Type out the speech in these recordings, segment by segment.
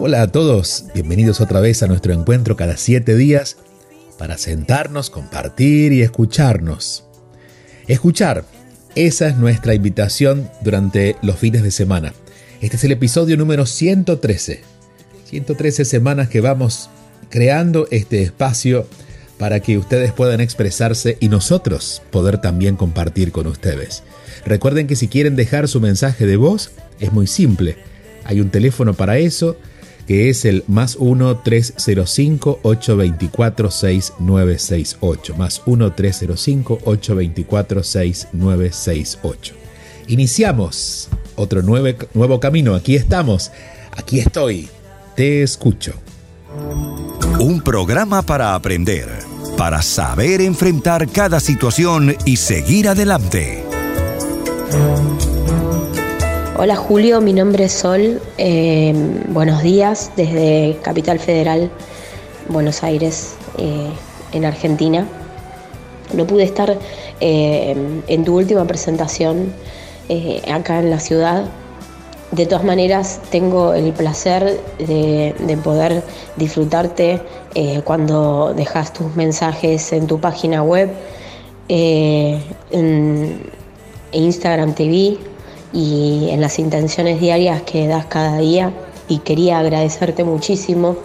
Hola a todos, bienvenidos otra vez a nuestro encuentro cada siete días para sentarnos, compartir y escucharnos. Escuchar, esa es nuestra invitación durante los fines de semana. Este es el episodio número 113. 113 semanas que vamos creando este espacio para que ustedes puedan expresarse y nosotros poder también compartir con ustedes. Recuerden que si quieren dejar su mensaje de voz, es muy simple. Hay un teléfono para eso que es el más 1-305-824-6968. Más 1-305-824-6968. Iniciamos otro nuevo camino. Aquí estamos. Aquí estoy. Te escucho. Un programa para aprender, para saber enfrentar cada situación y seguir adelante. Hola Julio, mi nombre es Sol. Eh, buenos días desde Capital Federal, Buenos Aires, eh, en Argentina. No pude estar eh, en tu última presentación acá en la ciudad. De todas maneras, tengo el placer de, de poder disfrutarte cuando dejas tus mensajes en tu página web, en Instagram TV y en las intenciones diarias que das cada día. Y quería agradecerte muchísimo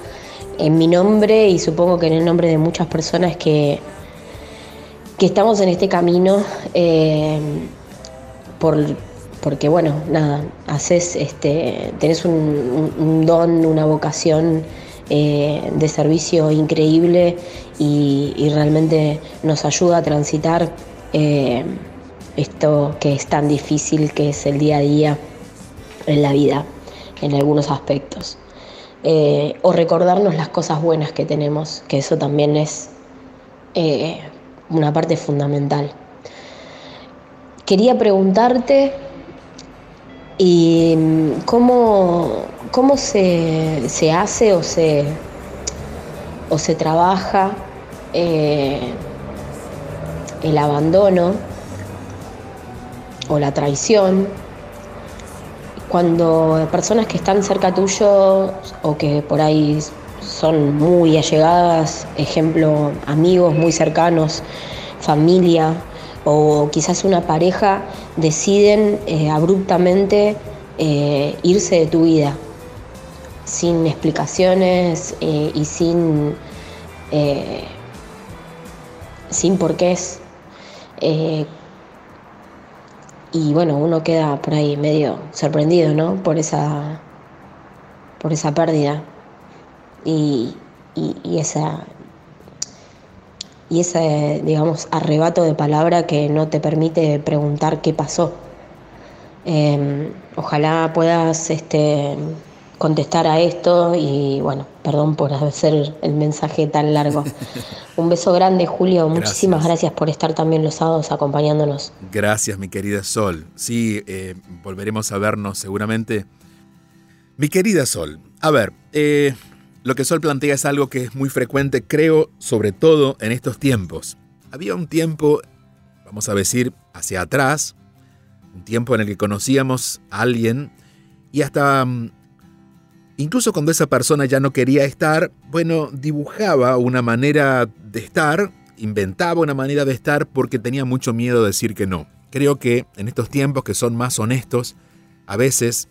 en mi nombre y supongo que en el nombre de muchas personas que, que estamos en este camino eh, por, porque bueno, nada, haces este, tenés un, don, una vocación eh, de servicio increíble y, realmente nos ayuda a transitar eh, esto que es tan difícil que es el día a día en la vida, en algunos aspectos. Eh, o recordarnos las cosas buenas que tenemos, que eso también es eh, una parte fundamental. Quería preguntarte y cómo, cómo se, hace o se, o se trabaja eh, el abandono o la traición, cuando personas que están cerca tuyo o que por ahí son muy allegadas, ejemplo, amigos muy cercanos, familia o quizás una pareja, deciden eh, abruptamente eh, irse de tu vida, sin explicaciones eh, y sin, sin porqués y bueno, uno queda por ahí medio sorprendido, ¿no? Por esa, por esa pérdida y, esa y ese, digamos, arrebato de palabra que no te permite preguntar qué pasó. Em, ojalá puedas este, contestar a esto y bueno, perdón por hacer el mensaje tan largo. Un beso grande, Julio. Muchísimas gracias por estar también los sábados acompañándonos. Gracias, mi querida Sol. Sí, eh, volveremos a vernos seguramente. Mi querida Sol, a ver, eh, lo que Sol plantea es algo que es muy frecuente, creo, sobre todo en estos tiempos. Había un tiempo, vamos a decir, hacia atrás, un tiempo en el que conocíamos a alguien y hasta mm, Incluso cuando esa persona ya no quería estar, bueno, dibujaba una manera de estar, inventaba una manera de estar porque tenía mucho miedo de decir que no. Creo que en estos tiempos que son más honestos, a veces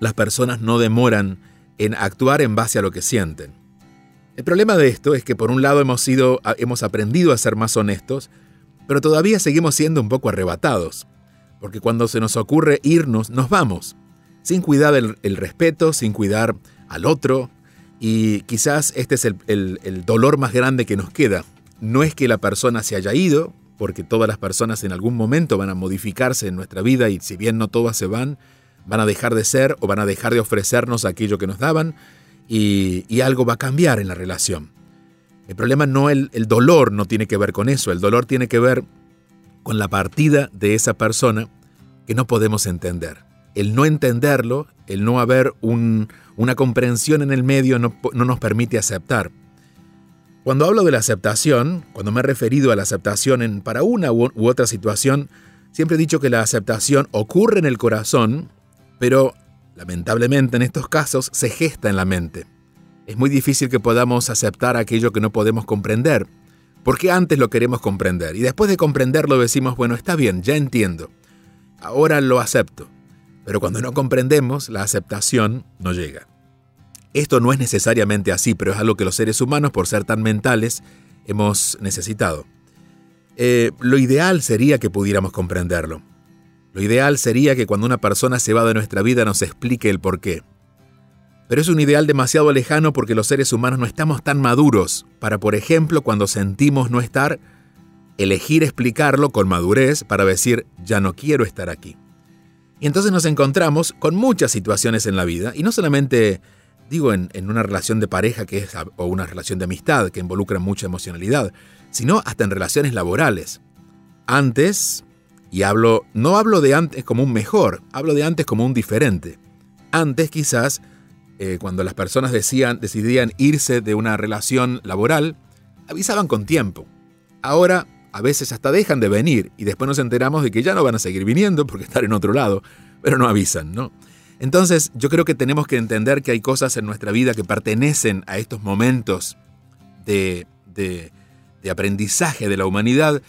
las personas no demoran en actuar en base a lo que sienten. El problema de esto es que por un lado hemos, sido, hemos aprendido a ser más honestos, pero todavía seguimos siendo un poco arrebatados, porque cuando se nos ocurre irnos, nos vamos sin cuidar el, respeto, sin cuidar al otro. Y quizás este es el, dolor más grande que nos queda. No es que la persona se haya ido, porque todas las personas en algún momento van a modificarse en nuestra vida y si bien no todas se van, van a dejar de ser o van a dejar de ofrecernos aquello que nos daban y, algo va a cambiar en la relación. El problema no, el, el dolor no tiene que ver con eso, el dolor tiene que ver con la partida de esa persona que no podemos entender. El no entenderlo, el no haber una comprensión en el medio no, no nos permite aceptar. Cuando hablo de la aceptación, cuando me he referido a la aceptación en, para una u, otra situación, siempre he dicho que la aceptación ocurre en el corazón, pero lamentablemente en estos casos se gesta en la mente. Es muy difícil que podamos aceptar aquello que no podemos comprender, porque antes lo queremos comprender y después de comprenderlo decimos, bueno, está bien, ya entiendo, ahora lo acepto. Pero cuando no comprendemos, la aceptación no llega. Esto no es necesariamente así, pero es algo que los seres humanos, por ser tan mentales, hemos necesitado. Eh, lo ideal sería que pudiéramos comprenderlo. Lo ideal sería que cuando una persona se va de nuestra vida nos explique el por qué. Pero es un ideal demasiado lejano porque los seres humanos no estamos tan maduros para, por ejemplo, cuando sentimos no estar, elegir explicarlo con madurez para decir, ya no quiero estar aquí. Y entonces nos encontramos con muchas situaciones en la vida, y no solamente digo en, una relación de pareja que es, o una relación de amistad que involucra mucha emocionalidad, sino hasta en relaciones laborales. Antes, y hablo, no hablo de antes como un mejor, hablo de antes como un diferente. Antes quizás, eh, cuando las personas decían, decidían irse de una relación laboral, avisaban con tiempo. Ahora a veces hasta dejan de venir y después nos enteramos de que ya no van a seguir viniendo porque están en otro lado, pero no avisan, ¿no? Entonces yo creo que tenemos que entender que hay cosas en nuestra vida que pertenecen a estos momentos de, aprendizaje de la humanidad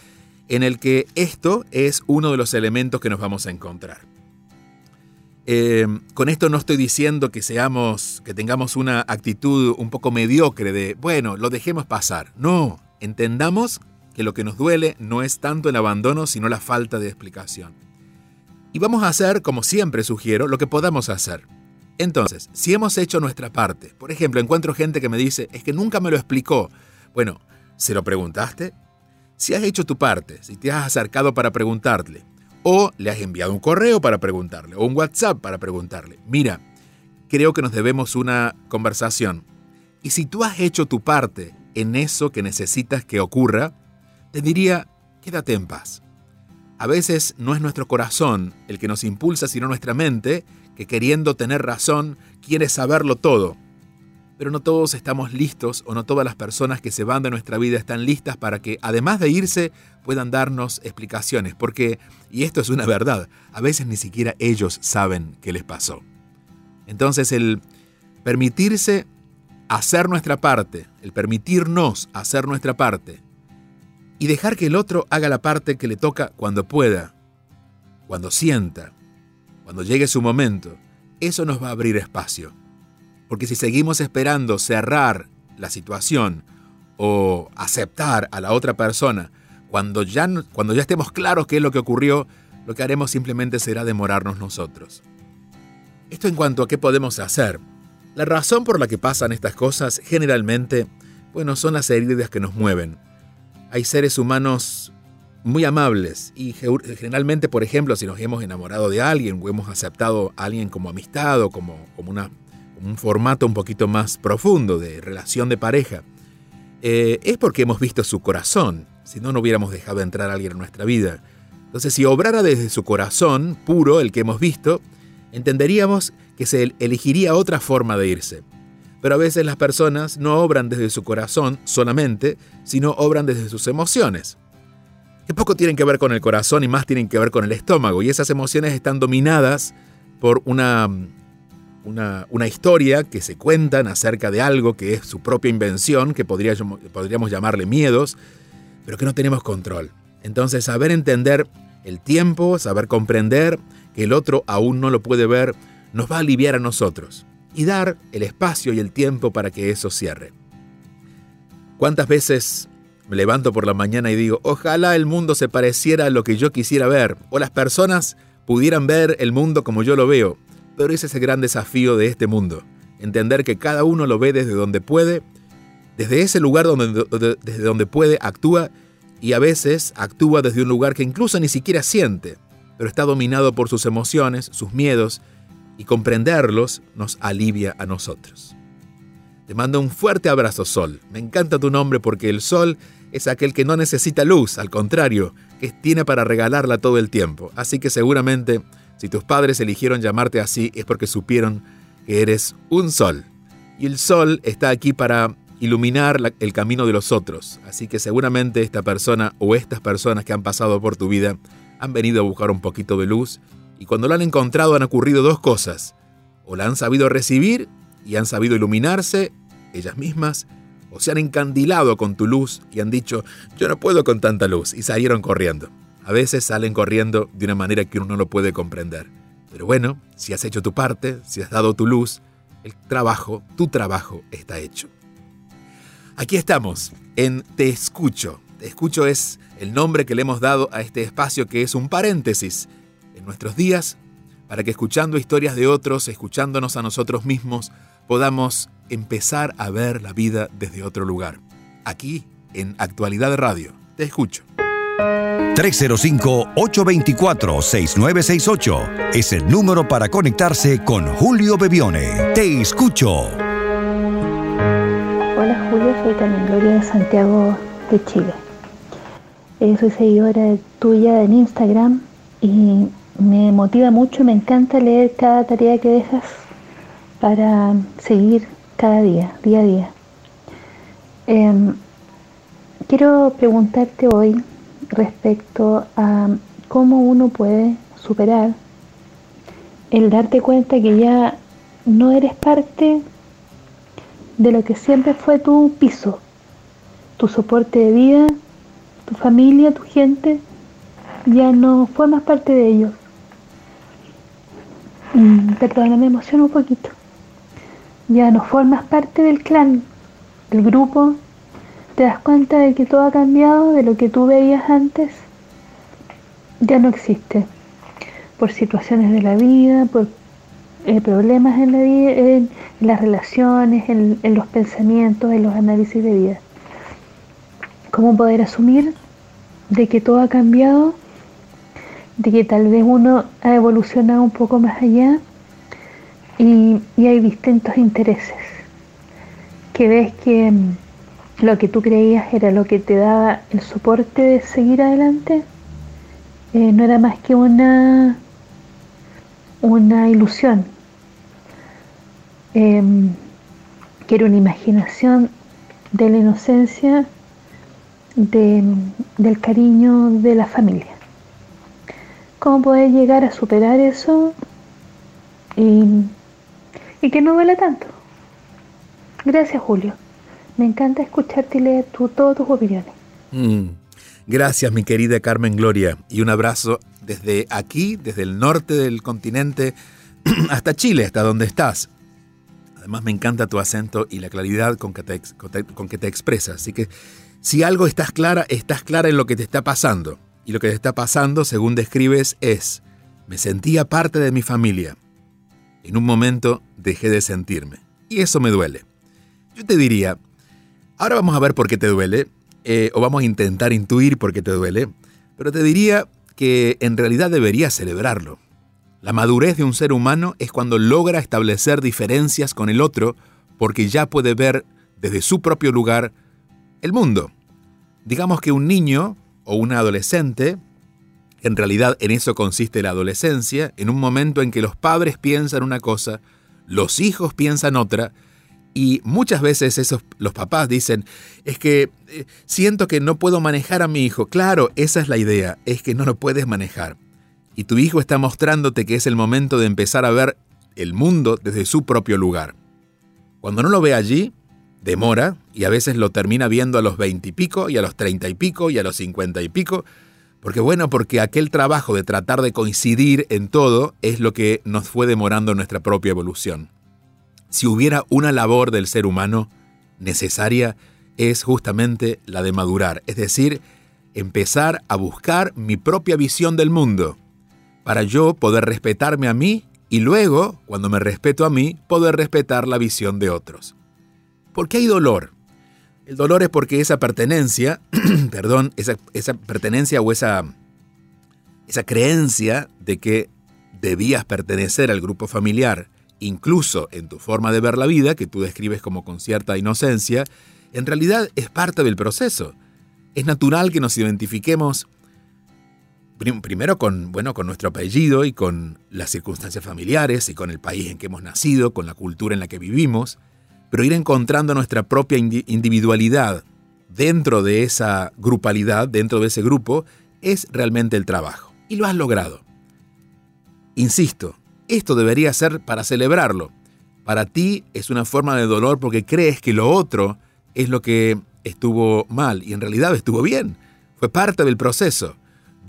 en el que esto es uno de los elementos que nos vamos a encontrar. Eh, con esto no estoy diciendo que seamos, que tengamos una actitud un poco mediocre de, bueno, lo dejemos pasar. No, entendamos que lo que nos duele no es tanto el abandono, sino la falta de explicación. Y vamos a hacer, como siempre sugiero, lo que podamos hacer. Entonces, si hemos hecho nuestra parte, por ejemplo, encuentro gente que me dice, es que nunca me lo explicó. Bueno, ¿se lo preguntaste? Si has hecho tu parte, si te has acercado para preguntarle, o le has enviado un correo para preguntarle, o un WhatsApp para preguntarle, mira, creo que nos debemos una conversación. Y si tú has hecho tu parte en eso que necesitas que ocurra, te diría, quédate en paz. A veces no es nuestro corazón el que nos impulsa, sino nuestra mente, que queriendo tener razón, quiere saberlo todo. Pero no todos estamos listos o no todas las personas que se van de nuestra vida están listas para que, además de irse, puedan darnos explicaciones. Porque, y esto es una verdad, a veces ni siquiera ellos saben qué les pasó. Entonces el permitirse hacer nuestra parte, el permitirnos hacer nuestra parte, y dejar que el otro haga la parte que le toca cuando pueda, cuando sienta, cuando llegue su momento. Eso nos va a abrir espacio. Porque si seguimos esperando cerrar la situación o aceptar a la otra persona cuando ya, cuando ya estemos claros qué es lo que ocurrió, lo que haremos simplemente será demorarnos nosotros. Esto en cuanto a qué podemos hacer. La razón por la que pasan estas cosas generalmente, bueno, son las heridas que nos mueven hay seres humanos muy amables y generalmente, por ejemplo, si nos hemos enamorado de alguien o hemos aceptado a alguien como amistad o como, como, una, un formato un poquito más profundo de relación de pareja, eh, es porque hemos visto su corazón, si no, no hubiéramos dejado entrar a alguien en nuestra vida. Entonces, si obrara desde su corazón puro, el que hemos visto, entenderíamos que se elegiría otra forma de irse. Pero a veces las personas no obran desde su corazón solamente, sino obran desde sus emociones. Que poco tienen que ver con el corazón y más tienen que ver con el estómago. Y esas emociones están dominadas por una, una, historia que se cuentan acerca de algo que es su propia invención, que podríamos llamarle miedos, pero que no tenemos control. Entonces, saber entender el tiempo, saber comprender que el otro aún no lo puede ver, nos va a aliviar a nosotros y dar el espacio y el tiempo para que eso cierre. ¿Cuántas veces me levanto por la mañana y digo, ojalá el mundo se pareciera a lo que yo quisiera ver, o las personas pudieran ver el mundo como yo lo veo? Pero ese es el gran desafío de este mundo, entender que cada uno lo ve desde donde puede, desde ese lugar donde, desde donde puede, actúa y a veces actúa desde un lugar que incluso ni siquiera siente, pero está dominado por sus emociones, sus miedos y comprenderlos nos alivia a nosotros. Te mando un fuerte abrazo, Sol. Me encanta tu nombre porque el Sol es aquel que no necesita luz, al contrario, que tiene para regalarla todo el tiempo. Así que seguramente, si tus padres eligieron llamarte así, es porque supieron que eres un Sol. Y el Sol está aquí para iluminar el camino de los otros. Así que seguramente esta persona o estas personas que han pasado por tu vida han venido a buscar un poquito de luz y cuando la han encontrado han ocurrido dos cosas. O la han sabido recibir y han sabido iluminarse ellas mismas, o se han encandilado con tu luz y han dicho, yo no puedo con tanta luz, y salieron corriendo. A veces salen corriendo de una manera que uno no lo puede comprender. Pero bueno, si has hecho tu parte, si has dado tu luz, el trabajo, tu trabajo está hecho. Aquí estamos, en Te Escucho. Te Escucho es el nombre que le hemos dado a este espacio que es un paréntesis en nuestros días para que escuchando historias de otros, escuchándonos a nosotros mismos, podamos empezar a ver la vida desde otro lugar. Aquí, en Actualidad Radio. Te escucho. 305-824-6968 es el número para conectarse con Julio Bebione. Te escucho. Hola Julio, soy Carmen Gloria de Santiago de Chile. Eh, soy seguidora tuya en Instagram y me motiva mucho, me encanta leer cada tarea que dejas para seguir cada día, día a día. Em, quiero preguntarte hoy respecto a cómo uno puede superar el darte cuenta que ya no eres parte de lo que siempre fue tu piso, tu soporte de vida, tu familia, tu gente, ya no formas parte de ellos. Mm, perdona, me emociono un poquito. Ya no formas parte del clan, del grupo. Te das cuenta de que todo ha cambiado, de lo que tú veías antes, ya no existe. Por situaciones de la vida, por eh, problemas en la vida, en, las relaciones, en, los pensamientos, en los análisis de vida. ¿Cómo poder asumir de que todo ha cambiado? De que tal vez uno ha evolucionado un poco más allá y, hay distintos intereses. Que ves que mm, lo que tú creías era lo que te daba el soporte de seguir adelante, eh, no era más que una una ilusión, em, que era una imaginación de la inocencia, del cariño de la familia. ¿Cómo poder llegar a superar eso y, que no duele tanto? Gracias, Julio. Me encanta escucharte y leer tú, todas tus opiniones. Mm. Gracias, mi querida Carmen Gloria, y un abrazo desde aquí, desde el norte del continente, hasta Chile, hasta donde estás. Además me encanta tu acento y la claridad con que, te, con que te expresas. Así que si algo estás clara, estás clara en lo que te está pasando. Y lo que está pasando, según describes, es, me sentía parte de mi familia. En un momento dejé de sentirme. Y eso me duele. Yo te diría, ahora vamos a ver por qué te duele, eh, o vamos a intentar intuir por qué te duele, pero te diría que en realidad deberías celebrarlo. La madurez de un ser humano es cuando logra establecer diferencias con el otro porque ya puede ver desde su propio lugar el mundo. Digamos que un niño o un adolescente, en realidad en eso consiste la adolescencia, en un momento en que los padres piensan una cosa, los hijos piensan otra, y muchas veces esos, los papás dicen, es que eh, siento que no puedo manejar a mi hijo. Claro, esa es la idea, es que no lo puedes manejar. Y tu hijo está mostrándote que es el momento de empezar a ver el mundo desde su propio lugar. Cuando no lo ve allí, demora y a veces lo termina viendo a los veinte y y a los treinta y pico y a los cincuenta y pico. Porque bueno, porque aquel trabajo de tratar de coincidir en todo es lo que nos fue demorando nuestra propia evolución si hubiera una labor del ser humano necesaria, es justamente la de madurar, es decir, empezar a buscar mi propia visión del mundo, para yo poder respetarme a mí y luego, cuando me respeto a mí, poder respetar la visión de otros. ¿Por qué hay dolor? El dolor es porque esa pertenencia, perdón, esa, pertenencia o esa, esa creencia de que debías pertenecer al grupo familiar, incluso en tu forma de ver la vida, que tú describes como con cierta inocencia, en realidad es parte del proceso. Es natural que nos identifiquemos primero con, bueno, con nuestro apellido y con las circunstancias familiares y con el país en que hemos nacido, con la cultura en la que vivimos, pero ir encontrando nuestra propia individualidad dentro de esa grupalidad, dentro de ese grupo, es realmente el trabajo. Y lo has logrado. Insisto, esto debería ser para celebrarlo. Para ti es una forma de dolor porque crees que lo otro es lo que estuvo mal y en realidad estuvo bien. Fue parte del proceso.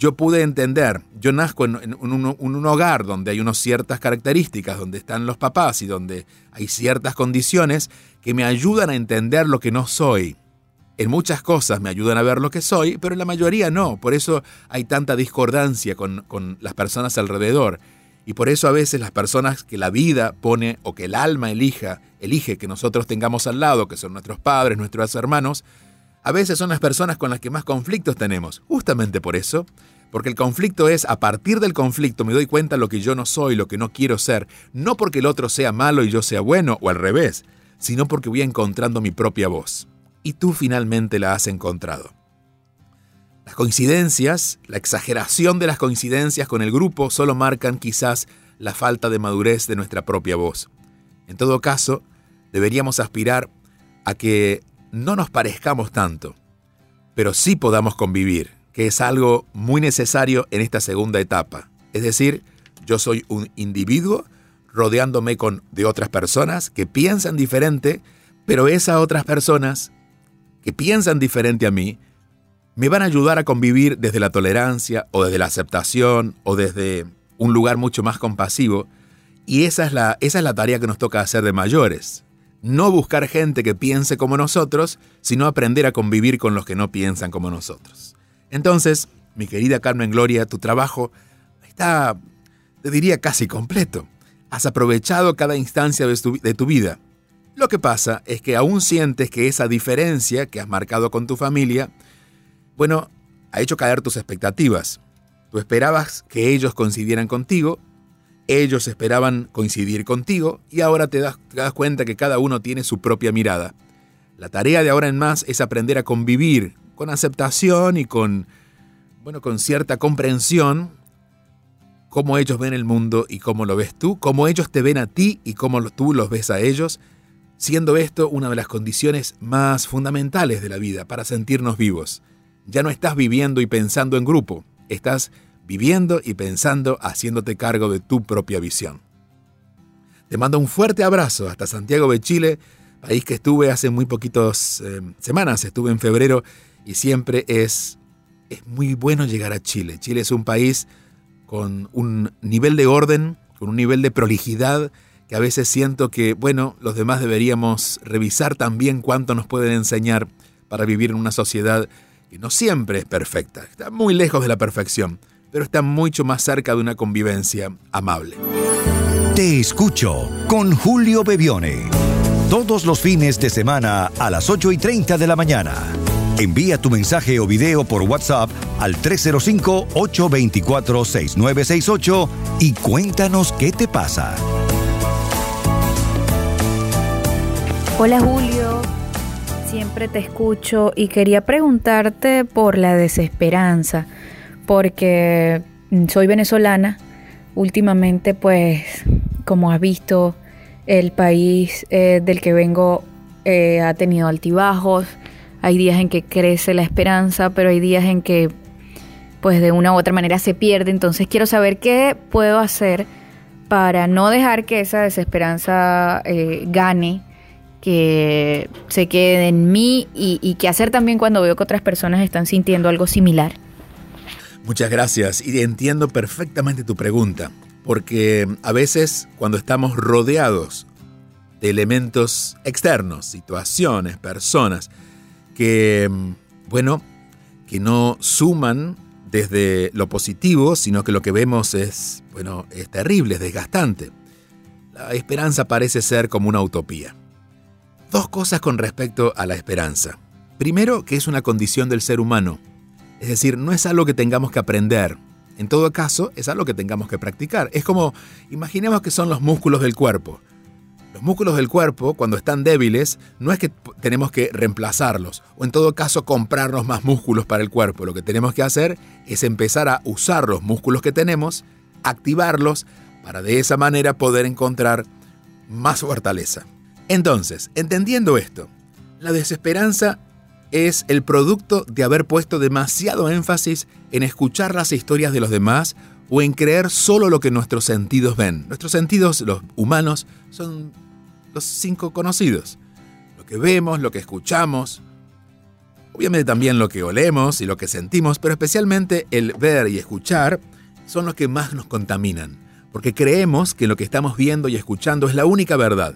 Yo pude entender, yo nazco en, un, hogar donde hay unas ciertas características, donde están los papás y donde hay ciertas condiciones que me ayudan a entender lo que no soy. En muchas cosas me ayudan a ver lo que soy, pero en la mayoría no. Por eso hay tanta discordancia con, con las personas alrededor. Y por eso a veces las personas que la vida pone o que el alma elija, elige que nosotros tengamos al lado, que son nuestros padres, nuestros hermanos, a veces son las personas con las que más conflictos tenemos. Justamente por eso, porque el conflicto es, a partir del conflicto me doy cuenta lo que yo no soy, lo que no quiero ser, no porque el otro sea malo y yo sea bueno, o al revés, sino porque voy encontrando mi propia voz. Y tú finalmente la has encontrado. Las coincidencias, la exageración de las coincidencias con el grupo solo marcan quizás la falta de madurez de nuestra propia voz. En todo caso, deberíamos aspirar a que no nos parezcamos tanto, pero sí podamos convivir, que es algo muy necesario en esta segunda etapa. Es decir, yo soy un individuo rodeándome con de otras personas que piensan diferente, pero esas otras personas que piensan diferente a mí me van a ayudar a convivir desde la tolerancia o desde la aceptación o desde un lugar mucho más compasivo. Y esa es la, esa es la tarea que nos toca hacer de mayores no buscar gente que piense como nosotros, sino aprender a convivir con los que no piensan como nosotros. Entonces, mi querida Carmen Gloria, tu trabajo está, te diría, casi completo. Has aprovechado cada instancia de tu, vida. Lo que pasa es que aún sientes que esa diferencia que has marcado con tu familia, bueno, ha hecho caer tus expectativas. Tú esperabas que ellos coincidieran contigo ellos esperaban coincidir contigo y ahora te das, cuenta que cada uno tiene su propia mirada. La tarea de ahora en más es aprender a convivir con aceptación y con, bueno, con cierta comprensión cómo ellos ven el mundo y cómo lo ves tú, cómo ellos te ven a ti y cómo tú los ves a ellos, siendo esto una de las condiciones más fundamentales de la vida para sentirnos vivos. Ya no estás viviendo y pensando en grupo, estás viviendo y pensando, haciéndote cargo de tu propia visión. Te mando un fuerte abrazo hasta Santiago de Chile, país que estuve hace muy poquitas eh, semanas, estuve en febrero y siempre es, es muy bueno llegar a Chile. Chile es un país con un nivel de orden, con un nivel de prolijidad que a veces siento que, bueno, los demás deberíamos revisar también cuánto nos pueden enseñar para vivir en una sociedad que no siempre es perfecta, está muy lejos de la perfección pero está mucho más cerca de una convivencia amable. Te escucho con Julio Bebione. Todos los fines de semana a las 8 y 30 de la mañana. Envía tu mensaje o video por WhatsApp al 305-824-6968 y cuéntanos qué te pasa. Hola Julio, siempre te escucho y quería preguntarte por la desesperanza porque soy venezolana. Últimamente, pues, como has visto, el país eh, del que vengo eh, ha tenido altibajos. Hay días en que crece la esperanza, pero hay días en que, pues, de una u otra manera se pierde. Entonces, quiero saber qué puedo hacer para no dejar que esa desesperanza eh, gane que se quede en mí y, y qué hacer también cuando veo que otras personas están sintiendo algo similar. Muchas gracias y entiendo perfectamente tu pregunta, porque a veces cuando estamos rodeados de elementos externos, situaciones, personas, que, bueno, que no suman desde lo positivo, sino que lo que vemos es, bueno, es terrible, es desgastante. La esperanza parece ser como una utopía. Dos cosas con respecto a la esperanza. Primero, que es una condición del ser humano es decir, no es algo que tengamos que aprender, En todo caso, es algo que tengamos que practicar. Es como, imaginemos que son los músculos del cuerpo. Los músculos del cuerpo, cuando están débiles, no es que tenemos que reemplazarlos o en todo caso comprarnos más músculos para el cuerpo. Lo que tenemos que hacer es empezar a usar los músculos que tenemos, activarlos, para de esa manera poder encontrar más fortaleza. Entonces, entendiendo esto, la desesperanza es el producto de haber puesto demasiado énfasis en escuchar las historias de los demás o en creer solo lo que nuestros sentidos ven. Nuestros sentidos, los humanos, son los cinco conocidos. Lo que vemos, lo que escuchamos, obviamente también lo que olemos y lo que sentimos, pero especialmente el ver y escuchar son los que más nos contaminan, porque creemos que lo que estamos viendo y escuchando es la única verdad.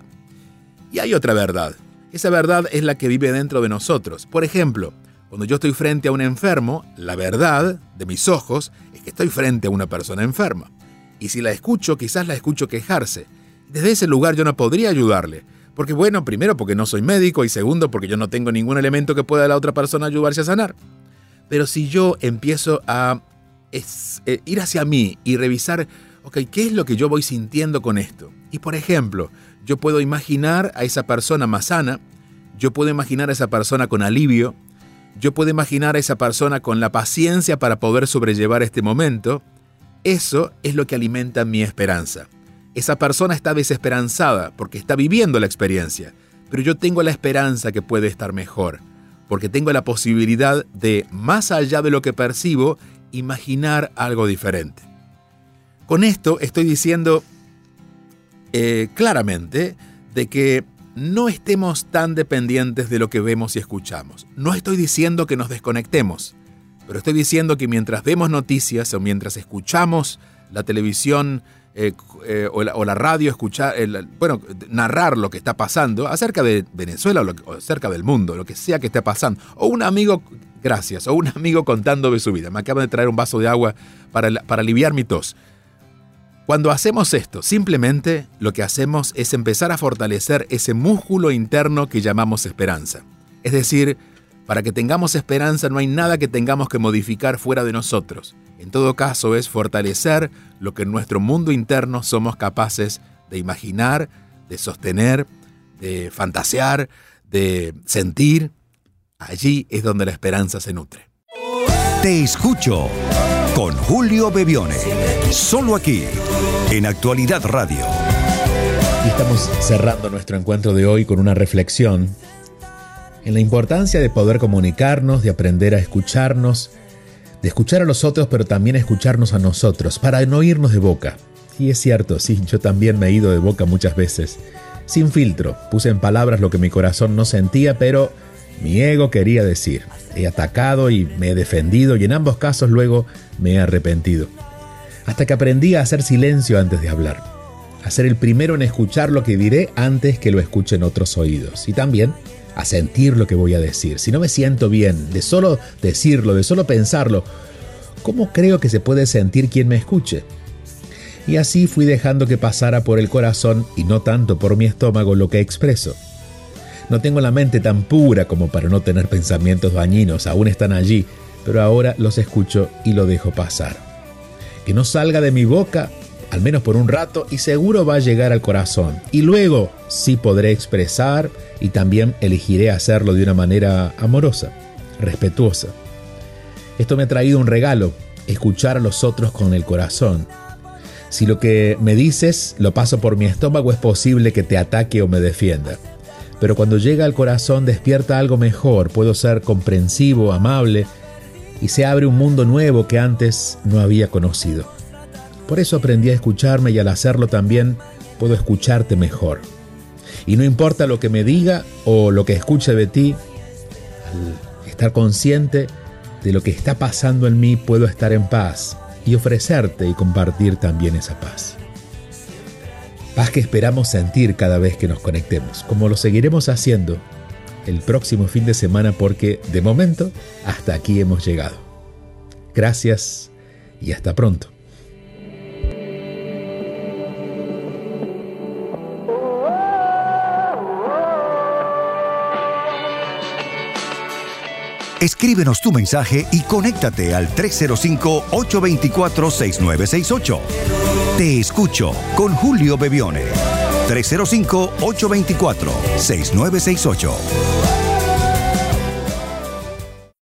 Y hay otra verdad. Esa verdad es la que vive dentro de nosotros. Por ejemplo, cuando yo estoy frente a un enfermo, la verdad de mis ojos es que estoy frente a una persona enferma. Y si la escucho, quizás la escucho quejarse. Desde ese lugar yo no podría ayudarle. Porque bueno, primero porque no soy médico y segundo porque yo no tengo ningún elemento que pueda la otra persona ayudarse a sanar. Pero si yo empiezo a eh, ir hacia mí y revisar, ok, ¿qué es lo que yo voy sintiendo con esto? Y por ejemplo, yo puedo imaginar a esa persona más sana, yo puedo imaginar a esa persona con alivio, yo puedo imaginar a esa persona con la paciencia para poder sobrellevar este momento. Eso es lo que alimenta mi esperanza. Esa persona está desesperanzada porque está viviendo la experiencia, pero yo tengo la esperanza que puede estar mejor, porque tengo la posibilidad de, más allá de lo que percibo, imaginar algo diferente. Con esto estoy diciendo eh, claramente de que no estemos tan dependientes de lo que vemos y escuchamos. No estoy diciendo que nos desconectemos, pero estoy diciendo que mientras vemos noticias o mientras escuchamos la televisión eh, eh, o, la, radio, escuchar, bueno, narrar lo que está pasando acerca de Venezuela o, acerca del mundo, lo que sea que esté pasando, o un amigo, gracias, o un amigo contándome su vida. Me acaba de traer un vaso de agua para aliviar mi tos. Cuando hacemos esto, simplemente lo que hacemos es empezar a fortalecer ese músculo interno que llamamos esperanza. Es decir, para que tengamos esperanza no hay nada que tengamos que modificar fuera de nosotros. En todo caso es fortalecer lo que en nuestro mundo interno somos capaces de imaginar, de sostener, de fantasear, de sentir. Allí es donde la esperanza se nutre. Te escucho con Julio Bebione. Solo aquí, en Actualidad Radio. Y estamos cerrando nuestro encuentro de hoy con una reflexión en la importancia de poder comunicarnos, de aprender a escucharnos, de escuchar a los otros, pero también escucharnos a nosotros, para no irnos de boca. Y es cierto, sí, yo también me he ido de boca muchas veces. Sin filtro, puse en palabras lo que mi corazón no sentía, pero mi ego quería decir. He atacado y me he defendido y en ambos casos luego me he arrepentido. Hasta que aprendí a hacer silencio antes de hablar. A ser el primero en escuchar lo que diré antes que lo escuchen otros oídos. Y también a sentir lo que voy a decir. Si no me siento bien de solo decirlo, de solo pensarlo, ¿cómo creo que se puede sentir quien me escuche? Y así fui dejando que pasara por el corazón y no tanto por mi estómago lo que expreso. No tengo la mente tan pura como para no tener pensamientos dañinos, aún están allí, pero ahora los escucho y lo dejo pasar. Que no salga de mi boca, al menos por un rato, y seguro va a llegar al corazón. Y luego sí podré expresar y también elegiré hacerlo de una manera amorosa, respetuosa. Esto me ha traído un regalo, escuchar a los otros con el corazón. Si lo que me dices lo paso por mi estómago es posible que te ataque o me defienda pero cuando llega al corazón despierta algo mejor, puedo ser comprensivo, amable, y se abre un mundo nuevo que antes no había conocido. Por eso aprendí a escucharme y al hacerlo también puedo escucharte mejor. Y no importa lo que me diga o lo que escuche de ti, al estar consciente de lo que está pasando en mí, puedo estar en paz y ofrecerte y compartir también esa paz. Paz que esperamos sentir cada vez que nos conectemos, como lo seguiremos haciendo el próximo fin de semana porque de momento hasta aquí hemos llegado. Gracias y hasta pronto. Escríbenos tu mensaje y conéctate al 305-824-6968. Te escucho con Julio Bebione. 305-824-6968.